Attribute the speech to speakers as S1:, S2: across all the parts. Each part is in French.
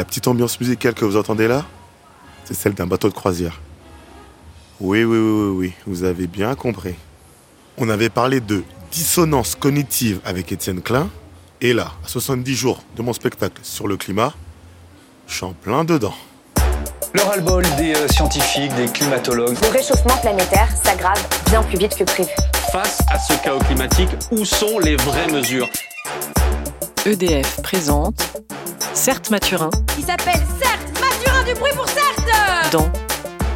S1: La petite ambiance musicale que vous entendez là, c'est celle d'un bateau de croisière. Oui, oui, oui, oui, oui, vous avez bien compris. On avait parlé de dissonance cognitive avec Étienne Klein, et là, à 70 jours de mon spectacle sur le climat, je suis en plein dedans.
S2: Le ras-le-bol des euh, scientifiques, des climatologues.
S3: Le réchauffement planétaire s'aggrave bien plus vite que prévu.
S4: Face à ce chaos climatique, où sont les vraies mesures?
S5: EDF présente Certes Mathurin
S6: qui s'appelle Certes Mathurin du bruit pour Certes
S5: dans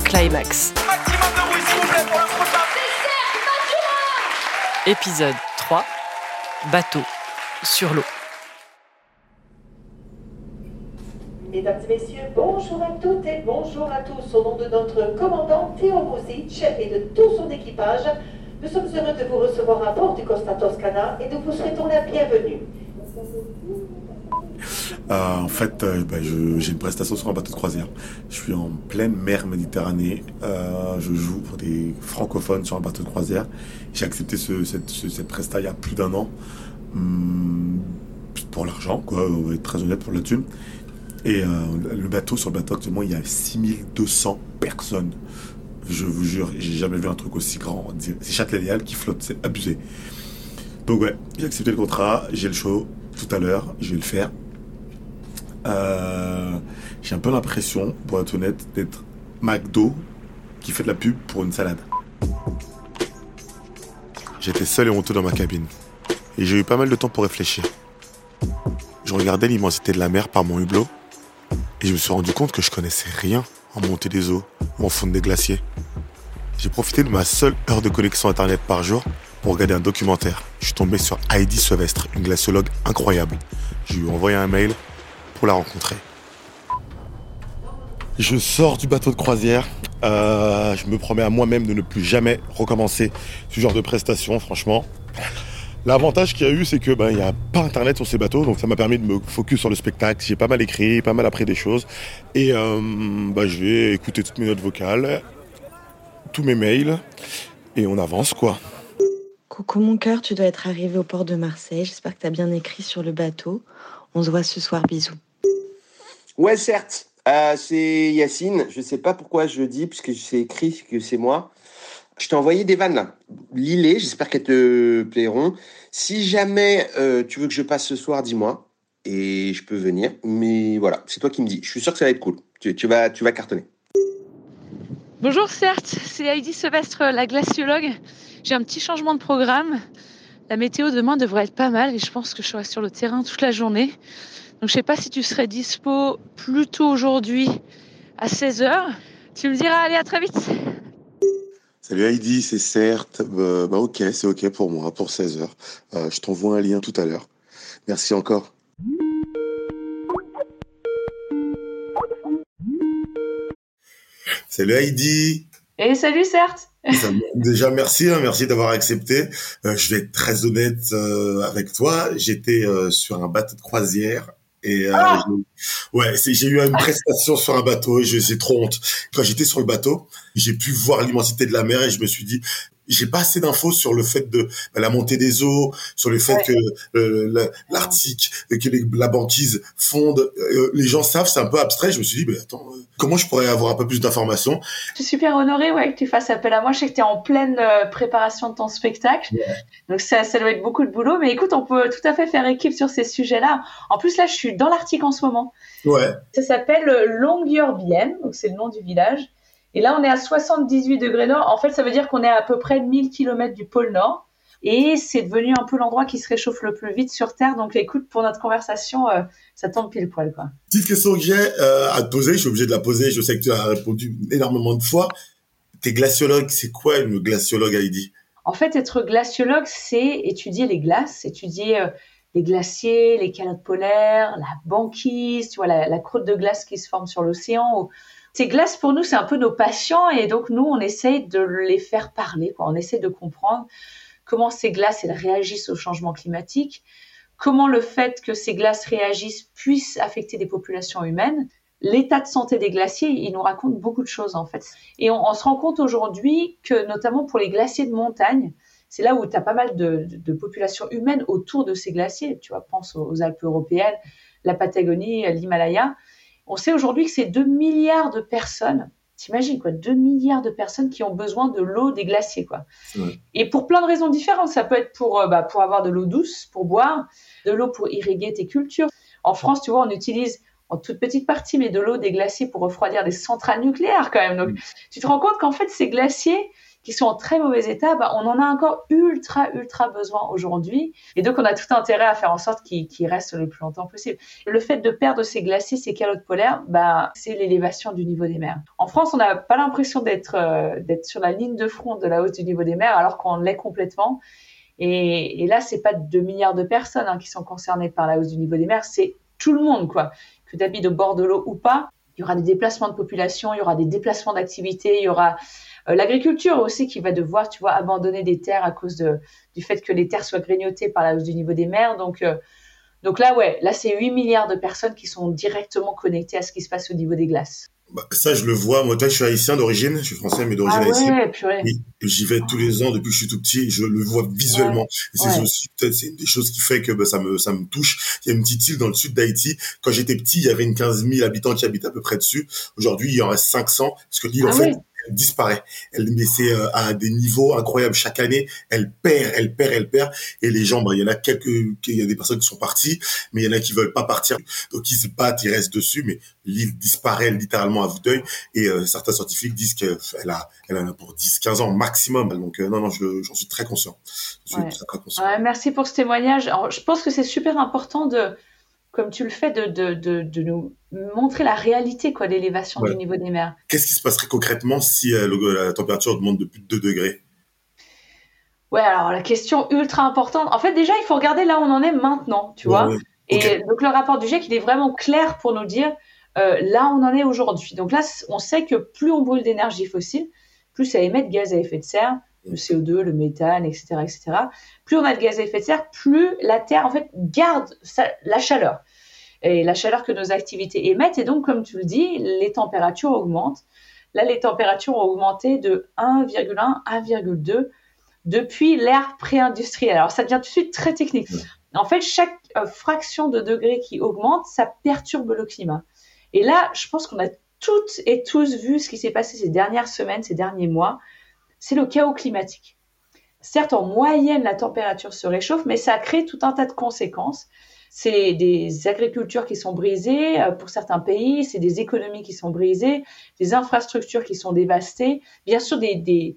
S5: Climax.
S7: Maximum de bruit s'il vous plaît pour le prochain.
S5: Épisode 3 Bateau sur l'eau.
S8: Mesdames et messieurs, bonjour à toutes et bonjour à tous. Au nom de notre commandant Theo Bouzic et de tout son équipage, nous sommes heureux de vous recevoir à bord du Costa Toscana et nous vous souhaitons la bienvenue.
S1: Euh, en fait, euh, je- j'ai une prestation sur un bateau de croisière. Je suis en pleine mer Méditerranée. Euh, je joue pour des francophones sur un bateau de croisière. J'ai accepté ce- cette, ce- cette presta il y a plus d'un an. Hum, pour l'argent, quoi. On va être très honnête pour la thune. Et euh, le bateau, sur le bateau actuellement, il y a 6200 personnes. Je vous jure, j'ai jamais vu un truc aussi grand. C'est Châtelet-Léal qui flotte, c'est abusé. Donc ouais, j'ai accepté le contrat, j'ai le show tout à l'heure, je vais le faire. Euh, j'ai un peu l'impression, pour être honnête, d'être McDo qui fait de la pub pour une salade. J'étais seul et honteux dans ma cabine. Et j'ai eu pas mal de temps pour réfléchir. Je regardais l'immensité de la mer par mon hublot et je me suis rendu compte que je connaissais rien en montée des eaux ou en fonte des glaciers. J'ai profité de ma seule heure de connexion internet par jour pour regarder un documentaire. Je suis tombé sur Heidi Sevestre, une glaciologue incroyable. Je lui ai envoyé un mail la rencontrer. Je sors du bateau de croisière. Euh, je me promets à moi-même de ne plus jamais recommencer ce genre de prestation, franchement. L'avantage qu'il y a eu, c'est que ben il y a pas internet sur ces bateaux, donc ça m'a permis de me focus sur le spectacle. J'ai pas mal écrit, pas mal appris des choses, et euh, ben, je vais écouter toutes mes notes vocales, tous mes mails, et on avance quoi.
S9: Coucou mon cœur, tu dois être arrivé au port de Marseille. J'espère que tu as bien écrit sur le bateau. On se voit ce soir, bisous.
S10: Ouais, certes. Euh, c'est Yacine. Je sais pas pourquoi je le dis, puisque c'est écrit que c'est moi. Je t'ai envoyé des vannes. Lis-les, j'espère qu'elles te plairont. Si jamais euh, tu veux que je passe ce soir, dis-moi. Et je peux venir. Mais voilà, c'est toi qui me dis. Je suis sûr que ça va être cool. Tu, tu vas, tu vas cartonner.
S11: Bonjour, certes, c'est Heidi Sevestre, la glaciologue. J'ai un petit changement de programme. La météo demain devrait être pas mal et je pense que je serai sur le terrain toute la journée. Donc je sais pas si tu serais dispo plus tôt aujourd'hui à 16h. Tu me diras, allez, à très vite.
S1: Salut Heidi, c'est certes. Euh, bah ok, c'est ok pour moi, pour 16h. Euh, je t'envoie un lien tout à l'heure. Merci encore. Salut Heidi.
S11: Et salut, certes.
S1: Déjà merci, hein, merci d'avoir accepté. Euh, je vais être très honnête euh, avec toi. J'étais euh, sur un bateau de croisière et euh, j'ai- ouais, j'ai eu une prestation sur un bateau et j'ai trop honte. Quand j'étais sur le bateau, j'ai pu voir l'immensité de la mer et je me suis dit j'ai pas assez d'infos sur le fait de bah, la montée des eaux, sur le fait que euh, la- l'Arctique, euh, que les- la banquise fonde. Euh, les gens savent, c'est un peu abstrait. Je me suis dit, mais attends, euh, comment je pourrais avoir un peu plus d'informations?
S11: Je suis super honorée ouais, que tu fasses appel à moi. Je sais que tu es en pleine euh, préparation de ton spectacle. Donc ça, ça doit être beaucoup de boulot. Mais écoute, on peut tout à fait faire équipe sur ces sujets-là. En plus, là, je suis dans l'Arctique en ce moment.
S1: Ouais.
S11: Ça s'appelle euh, Longyearbyen, donc c'est le nom du village. Et là, on est à 78 degrés nord. En fait, ça veut dire qu'on est à, à peu près 1000 km du pôle nord. Et c'est devenu un peu l'endroit qui se réchauffe le plus vite sur Terre. Donc écoute, pour notre conversation, euh, ça tombe pile poil, quoi.
S1: Petite question que j'ai euh, à te poser, je suis obligé de la poser, je sais que tu as répondu énormément de fois. T'es glaciologue, c'est quoi une glaciologue Heidi?
S11: En fait, être glaciologue, c'est étudier les glaces, étudier euh, les glaciers, les calottes polaires, la banquise, tu vois, la, la croûte de glace qui se forme sur l'océan. ou- Ces glaces, pour nous, c'est un peu nos patients et donc nous, on essaye de les faire parler, quoi. On essaie de comprendre comment ces glaces, elles réagissent au changement climatique, comment le fait que ces glaces réagissent puisse affecter des populations humaines. L'état de santé des glaciers, il nous raconte beaucoup de choses en fait. Et on, se rend compte aujourd'hui que notamment pour les glaciers de montagne, c'est là où tu as pas mal de, populations humaines autour de ces glaciers. Tu vois, pense aux Alpes européennes, la Patagonie, l'Himalaya. On sait aujourd'hui que c'est 2 milliards de personnes T'imagines quoi, 2 milliards de personnes qui ont besoin de l'eau des glaciers quoi. Et pour plein de raisons différentes, ça peut être pour euh, bah, pour avoir de l'eau douce pour boire, de l'eau pour irriguer tes cultures. En France, tu vois, on utilise en toute petite partie mais de l'eau des glaciers pour refroidir des centrales nucléaires quand même. Donc mm. tu te rends compte qu'en fait ces glaciers qui sont en très mauvais état, bah, on en a encore ultra, ultra besoin aujourd'hui. Et donc, on a tout intérêt à faire en sorte qu'ils restent le plus longtemps possible. Le fait de perdre ces glaciers, ces calottes polaires, bah, c'est l'élévation du niveau des mers. En France, on n'a pas l'impression d'être euh, sur la ligne de front de la hausse du niveau des mers, alors qu'on l'est complètement. Et, et là, c'est pas 2 milliards de personnes hein, qui sont concernées par la hausse du niveau des mers, c'est tout le monde, quoi. Que tu habites au bord de l'eau ou pas, il y aura des déplacements de population, il y aura des déplacements d'activité, il y aura l'agriculture aussi qui va devoir, tu vois, abandonner des terres à cause de, du fait que les terres soient grignotées par la hausse du niveau des mers. Donc, euh, donc là, ouais, là, c'est 8 milliards de personnes qui sont directement connectées à ce qui se passe au niveau des glaces.
S1: Bah, ça, je le vois. Moi, je suis haïtien d'origine. Je suis français, mais d'origine
S11: ah haïtienne.
S1: J'y vais tous les ans depuis que je suis tout petit. Je le vois visuellement. c'est aussi peut-être c'est une des choses qui fait que bah, ça me ça me touche. Il y a une petite île dans le sud d'Haïti. Quand j'étais petit, il y avait une 15 000 habitants qui habitaient à peu près dessus. Aujourd'hui, il y en reste 500 parce que l'île en ah fait disparaît. Elle, mais c'est euh, à des niveaux incroyables. Chaque année, elle perd, elle perd, elle perd. Et les gens, bah, il y en a quelques, il y a des personnes qui sont parties, mais il y en a qui veulent pas partir. Donc ils se battent, ils restent dessus, mais l'île disparaît littéralement à vue d'œil. Et euh, certains scientifiques disent qu'elle a, elle en a pour 10, 15 ans maximum. Donc euh, non, non, j'en suis très conscient.
S11: merci pour ce témoignage. je pense que c'est super important de comme tu le fais, de, de, de, de nous montrer la réalité quoi l'élévation du niveau des mers.
S1: Qu'est-ce qui se passerait concrètement si euh, la température augmente de plus de 2 degrés?
S11: Ouais, alors la question ultra importante. En fait, déjà, il faut regarder là où on en est maintenant, tu vois. Et donc le rapport du GIEC, il est vraiment clair pour nous dire euh, là où on en est aujourd'hui. Donc là, on sait que plus on brûle d'énergie fossile, plus ça émet de gaz à effet de serre, le CO2, le méthane, etc., etc. Plus on a de gaz à effet de serre, plus la Terre en fait garde la chaleur et la chaleur que nos activités émettent. Et donc, comme tu le dis, les températures augmentent. Là, les températures ont augmenté de 1,1, 1,2 depuis l'ère pré-industrielle. Alors, ça devient tout de suite très technique. En fait, chaque euh, fraction de degré qui augmente, ça perturbe le climat. Et là, je pense qu'on a toutes et tous vu ce qui s'est passé ces dernières semaines, ces derniers mois c'est le chaos climatique. Certes, en moyenne, la température se réchauffe, mais ça crée tout un tas de conséquences. C'est des agricultures qui sont brisées euh, pour certains pays, c'est des économies qui sont brisées, des infrastructures qui sont dévastées, bien sûr des,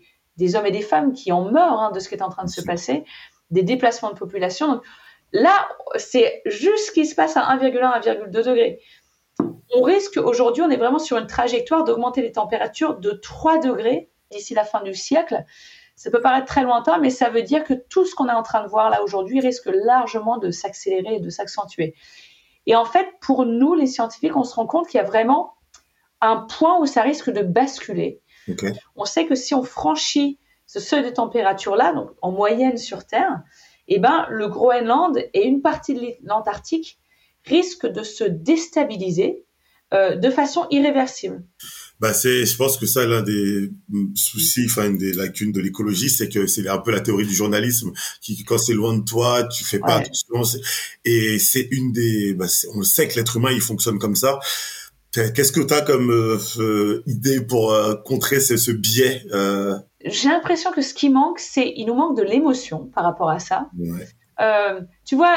S11: hommes et des femmes qui en meurent hein, de ce qui est en train de se passer, des déplacements de population. là, c'est juste ce qui se passe à 1,1, 1,2 degrés. On risque aujourd'hui, on est vraiment sur une trajectoire d'augmenter les températures de 3 degrés d'ici la fin du siècle. Ça peut paraître très lointain, mais ça veut dire que tout ce qu'on est en train de voir là aujourd'hui risque largement de s'accélérer et de s'accentuer. Et en fait, pour nous, les scientifiques, on se rend compte qu'il y a vraiment un point où ça risque de basculer. On sait que si on franchit ce seuil de température-là, donc en moyenne sur Terre, eh ben, le Groenland et une partie de l'Antarctique risquent de se déstabiliser euh, de façon irréversible
S1: bah c'est je pense que ça l'un des soucis enfin une des lacunes de l'écologie c'est que c'est un peu la théorie du journalisme qui quand c'est loin de toi tu fais pas attention. Et c'est une des bah, on le sait que l'être humain il fonctionne comme ça. Qu'est-ce que tu as comme euh, euh, idée pour euh, contrer ce, ce biais
S11: j'ai l'impression que ce qui manque c'est il nous manque de l'émotion par rapport à ça. Ouais. Euh, tu vois,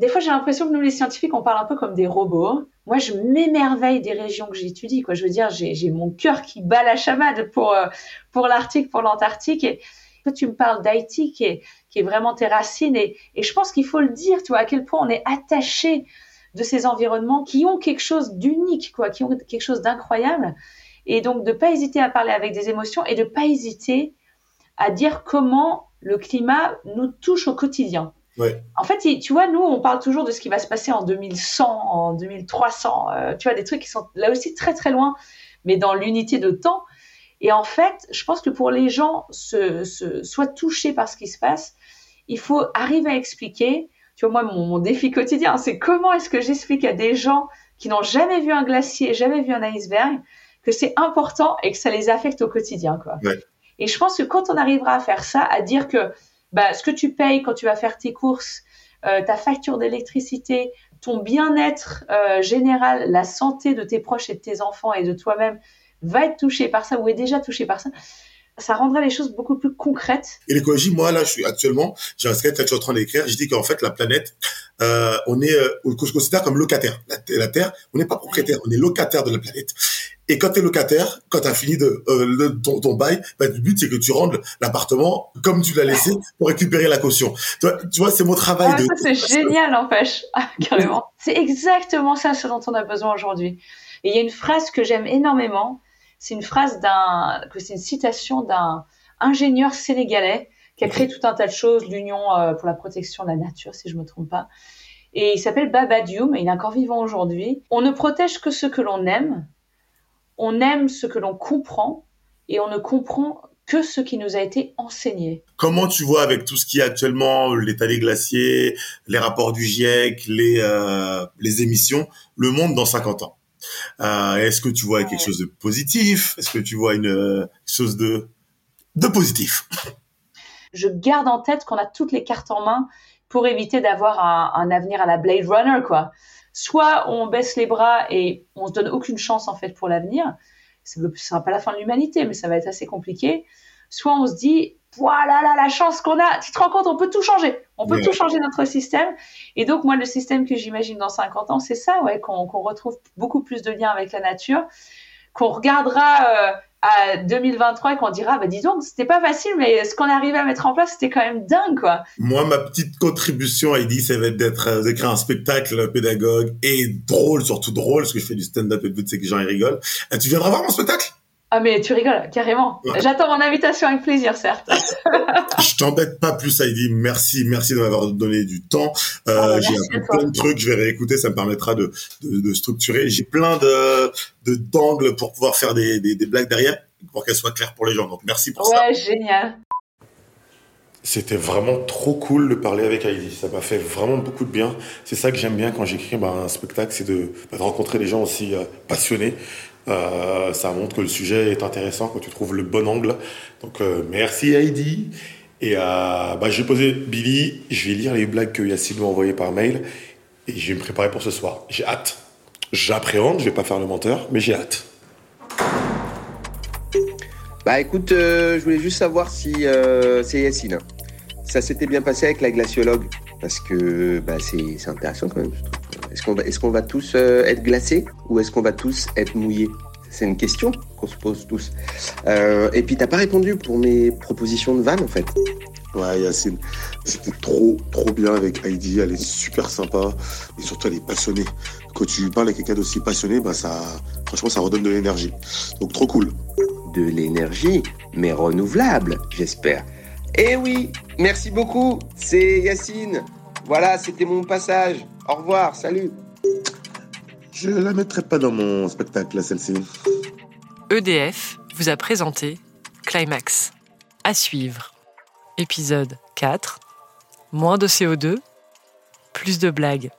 S11: des fois j'ai l'impression que nous les scientifiques on parle un peu comme des robots. Moi je m'émerveille des régions que j'étudie. Quoi, je veux dire, j'ai mon cœur qui bat la chamade pour euh, l'Arctique, pour l'Antarctique. Toi tu me parles d'Haïti qui est vraiment tes racines. Et, je pense qu'il faut le dire, à quel point on est attaché de ces environnements qui ont quelque chose d'unique, qui ont quelque chose d'incroyable. Et donc de pas hésiter à parler avec des émotions et de pas hésiter à dire comment le climat nous touche au quotidien. En fait, tu vois, nous, on parle toujours de ce qui va se passer en 2100, en 2300. Euh, tu vois, des trucs qui sont là aussi très très loin, mais dans l'unité de temps. Et en fait, je pense que pour les gens se, se, soient touchés par ce qui se passe, il faut arriver à expliquer. Tu vois, moi, mon, défi quotidien, c'est comment est-ce que j'explique à des gens qui n'ont jamais vu un glacier, jamais vu un iceberg, que c'est important et que ça les affecte au quotidien, quoi. Et je pense que quand on arrivera à faire ça, à dire que bah, ce que tu payes quand tu vas faire tes courses, euh, ta facture d'électricité, ton bien-être euh, général, la santé de tes proches et de tes enfants et de toi-même va être touché par ça ou est déjà touché par ça, ça rendrait les choses beaucoup plus concrètes.
S1: Et l'écologie, moi là, je suis actuellement, j'ai un sketch que je suis en train d'écrire, je dis qu'en fait la planète, euh, on est, euh, on se considère comme locataire. La, la Terre, on n'est pas propriétaire, on est locataire de la planète. Et quand tu es locataire, quand tu as fini de, euh, ton, ton, bail, bah, le but c'est que tu rendes l'appartement comme tu l'as laissé pour récupérer la caution. Tu vois, c'est mon travail.
S11: Ah, de... C'est génial, n'empêche, ah, carrément. c'est exactement ça ce dont on a besoin aujourd'hui. Et il y a une phrase que j'aime énormément c'est une phrase d'un, que c'est une citation d'un ingénieur sénégalais qui a créé tout un tas de choses, l'Union euh, pour la protection de la nature, si je me trompe pas. Et il s'appelle Baba Dioum et il est encore vivant aujourd'hui. On ne protège que ce que l'on aime, on aime ce que l'on comprend et on ne comprend que ce qui nous a été enseigné.
S1: Comment tu vois avec tout ce qui est actuellement l'état des glaciers, les rapports du GIEC, les, euh, les émissions, le monde dans 50 ans? Euh, Est-ce que tu vois quelque chose de positif? Est-ce que tu vois une euh, chose de de positif?
S11: Je garde en tête qu'on a toutes les cartes en main pour éviter d'avoir un, un, avenir à la Blade Runner, quoi. Soit on baisse les bras et on se donne aucune chance en fait pour l'avenir. Ce ne sera pas la fin de l'humanité, mais ça va être assez compliqué. Soit on se dit voilà là, la chance qu'on a. Tu te rends compte, on peut tout changer. On peut tout changer notre système. Et donc, moi, le système que j'imagine dans 50 ans, c'est ça, ouais, qu'on retrouve beaucoup plus de liens avec la nature, qu'on regardera euh, à 2023 et qu'on dira, bah, dis donc, c'était pas facile, mais ce qu'on arrivé à mettre en place, c'était quand même dingue, quoi.
S1: Moi, ma petite contribution, Heidi, ça va être d'être, euh, d'écrire un spectacle pédagogue et drôle, surtout drôle, parce que je fais du stand-up et le but, c'est que les gens, ils rigolent. Et euh, tu viendras voir mon spectacle?
S11: Ah mais tu rigoles, carrément. J'attends mon invitation avec plaisir, certes.
S1: je t'embête pas plus, Heidi. Merci, merci de m'avoir donné du temps. Euh, ah, j'ai plein de trucs, je vais réécouter, ça me permettra de, de, de structurer. J'ai plein de d'angles pour pouvoir faire des, des, des blagues derrière, pour qu'elles soient claires pour les gens. Donc merci pour
S11: ça. Ouais, génial.
S1: C'était vraiment trop cool de parler avec Heidi. Ça m'a fait vraiment beaucoup de bien. C'est ça que j'aime bien quand j'écris bah, un spectacle, c'est de, bah, de, rencontrer des gens aussi euh, passionnés euh, ça montre que le sujet est intéressant, que tu trouves le bon angle. Donc euh, merci Heidi. Et euh, bah, je vais poser Billy, je vais lire les blagues que Yacine m'a envoyées par mail et je vais me préparer pour ce soir. J'ai hâte. J'appréhende, je vais pas faire le menteur, mais j'ai hâte.
S10: Bah écoute, je voulais juste savoir si c'est Yacine. Ça s'était bien passé avec la glaciologue? Parce que bah, c'est intéressant quand même. Est-ce qu'on va, est qu'on va tous euh, être glacés ou est-ce qu'on va tous être mouillés? C'est une question qu'on se pose tous. Euh, et puis t'as pas répondu pour mes propositions de vannes en fait.
S1: Ouais, Yacine, c'était trop, trop bien avec Heidi. Elle est super sympa et surtout elle est passionnée. Quand tu parles avec quelqu'un d'aussi passionné, bah ça, franchement, ça redonne de l'énergie. Donc trop cool.
S10: De l'énergie, mais renouvelable, j'espère. Eh oui, merci beaucoup. C'est Yacine. Voilà, c'était mon passage. Au revoir, salut.
S1: Je la mettrai pas dans mon spectacle, celle-ci.
S5: EDF vous a présenté Climax. À suivre. Épisode 4. Moins de CO2, plus de blagues.